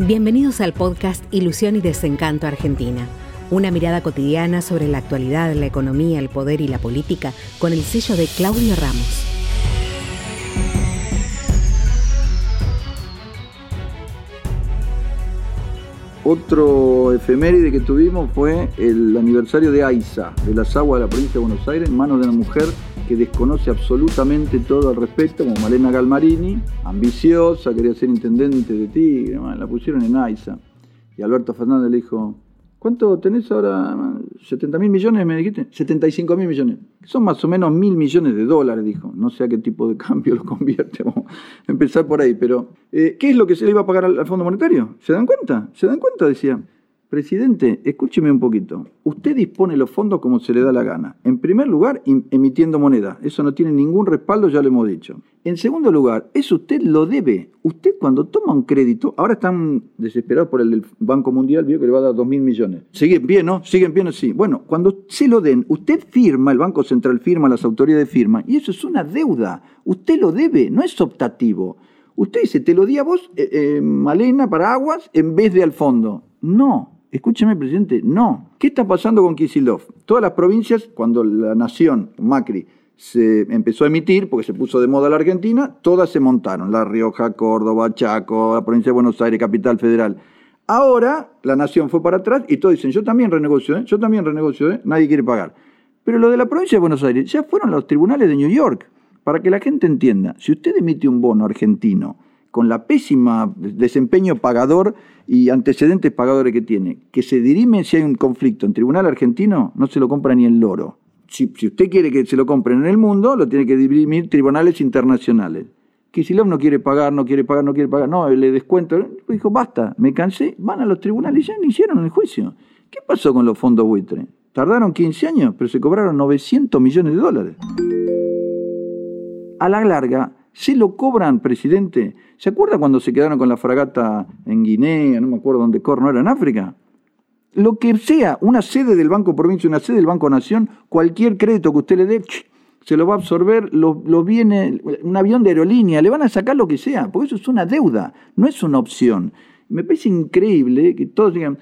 Bienvenidos al podcast Ilusión y Desencanto Argentina. Una mirada cotidiana sobre la actualidad, la economía, el poder y la política con el sello de Claudio Ramos. Otro efeméride que tuvimos fue el aniversario de AISA, de las aguas de la provincia de Buenos Aires, en manos de una mujer que desconoce absolutamente todo al respecto, como Malena Galmarini, ambiciosa, quería ser intendente de Tigre, la pusieron en AISA. Y Alberto Fernández le dijo, ¿cuánto tenés ahora? ¿70 mil millones me dijiste? 75 mil millones. Son más o menos mil millones de dólares, dijo. No sé a qué tipo de cambio lo convierte, vamos a empezar por ahí. Pero, eh, ¿qué es lo que se le iba a pagar al Fondo Monetario? ¿Se dan cuenta? ¿Se dan cuenta? Decía. Presidente, escúcheme un poquito. Usted dispone los fondos como se le da la gana. En primer lugar, emitiendo moneda. Eso no tiene ningún respaldo, ya lo hemos dicho. En segundo lugar, eso usted lo debe. Usted cuando toma un crédito, ahora están desesperados por el del Banco Mundial, vio que le va a dar dos mil millones. Siguen bien, ¿no? Siguen bien, sí. Bueno, cuando se lo den, usted firma, el Banco Central firma, las autoridades firman, y eso es una deuda. Usted lo debe, no es optativo. Usted dice, te lo di a vos, eh, eh, Malena, para aguas, en vez de al fondo. No, Escúcheme, presidente, no. ¿Qué está pasando con Kisilov? Todas las provincias, cuando la nación, Macri, se empezó a emitir, porque se puso de moda la Argentina, todas se montaron. La Rioja, Córdoba, Chaco, la provincia de Buenos Aires, Capital Federal. Ahora la nación fue para atrás y todos dicen, yo también renegocio, ¿eh? yo también renegocio, ¿eh? nadie quiere pagar. Pero lo de la provincia de Buenos Aires ya fueron los tribunales de New York. Para que la gente entienda, si usted emite un bono argentino con la pésima desempeño pagador y antecedentes pagadores que tiene, que se dirime si hay un conflicto en tribunal argentino, no se lo compra ni el loro. Si, usted quiere que se lo compren en el mundo, lo tiene que dirimir tribunales internacionales. Kisilov no quiere pagar, no quiere pagar, no quiere pagar, no, le descuento. Dijo, basta, me cansé, van a los tribunales, ya no hicieron el juicio. ¿Qué pasó con los fondos buitre? Tardaron 15 años, pero se cobraron 900 millones de dólares. A la larga, se lo cobran, presidente. ¿Se acuerda cuando se quedaron con la fragata en Guinea, no me acuerdo dónde corno era, en África? Lo que sea, una sede del Banco Provincia, una sede del Banco Nación, cualquier crédito que usted le dé, se lo va a absorber, lo, viene, un avión de aerolínea, le van a sacar lo que sea, porque eso es una deuda, no es una opción. Me parece increíble que todos digan,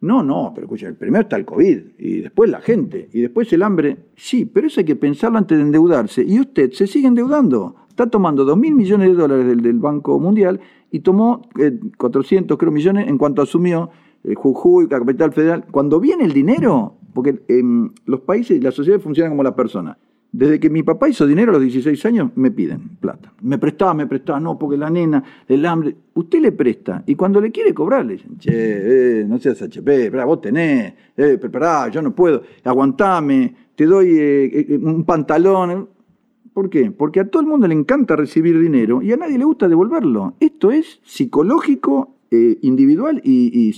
no, no, pero escucha, primero está el COVID, y después la gente, y después el hambre. Sí, pero eso hay que pensarlo antes de endeudarse, y usted se sigue endeudando está tomando 2 mil millones de dólares del, Banco Mundial y tomó 400 eh, creo, millones en cuanto asumió el Jujuy, la Capital Federal. Cuando viene el dinero, porque en los países, las sociedades funcionan como las personas. Desde que mi papá hizo dinero a los 16 años, me piden plata. Me prestaba, me prestaba, no, porque la nena, el hambre. Usted le presta y cuando le quiere cobrar, le dicen, che, eh, no seas HP, vos tenés, eh, prepará, yo no puedo, aguantame, te doy eh, un pantalón. ¿Por qué? Porque a todo el mundo le encanta recibir dinero y a nadie le gusta devolverlo. Esto es psicológico, eh, individual y,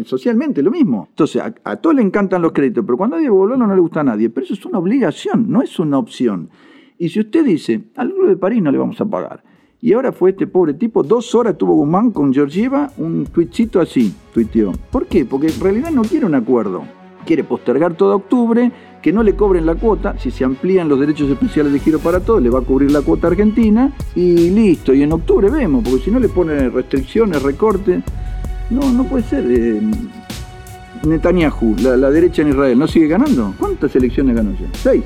socialmente lo mismo. Entonces, a, todos le encantan los créditos, pero cuando hay devolverlo no le gusta a nadie. Pero eso es una obligación, no es una opción. Y si usted dice, al grupo de París no le vamos a pagar, y ahora fue este pobre tipo, dos horas tuvo Guzmán con Georgieva, un tuitcito así, tuiteó. ¿Por qué? Porque en realidad no quiere un acuerdo. Quiere postergar todo octubre, que no le cobren la cuota, si se amplían los derechos especiales de giro para todos, le va a cubrir la cuota argentina y listo, y en octubre vemos, porque si no le ponen restricciones, recortes, no, no puede ser. Eh, Netanyahu, la, derecha en Israel, ¿no sigue ganando? ¿Cuántas elecciones ganó ya? Seis.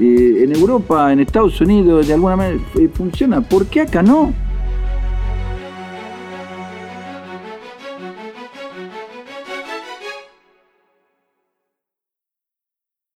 Eh, en Europa, en Estados Unidos, de alguna manera eh, funciona. ¿Por qué acá no?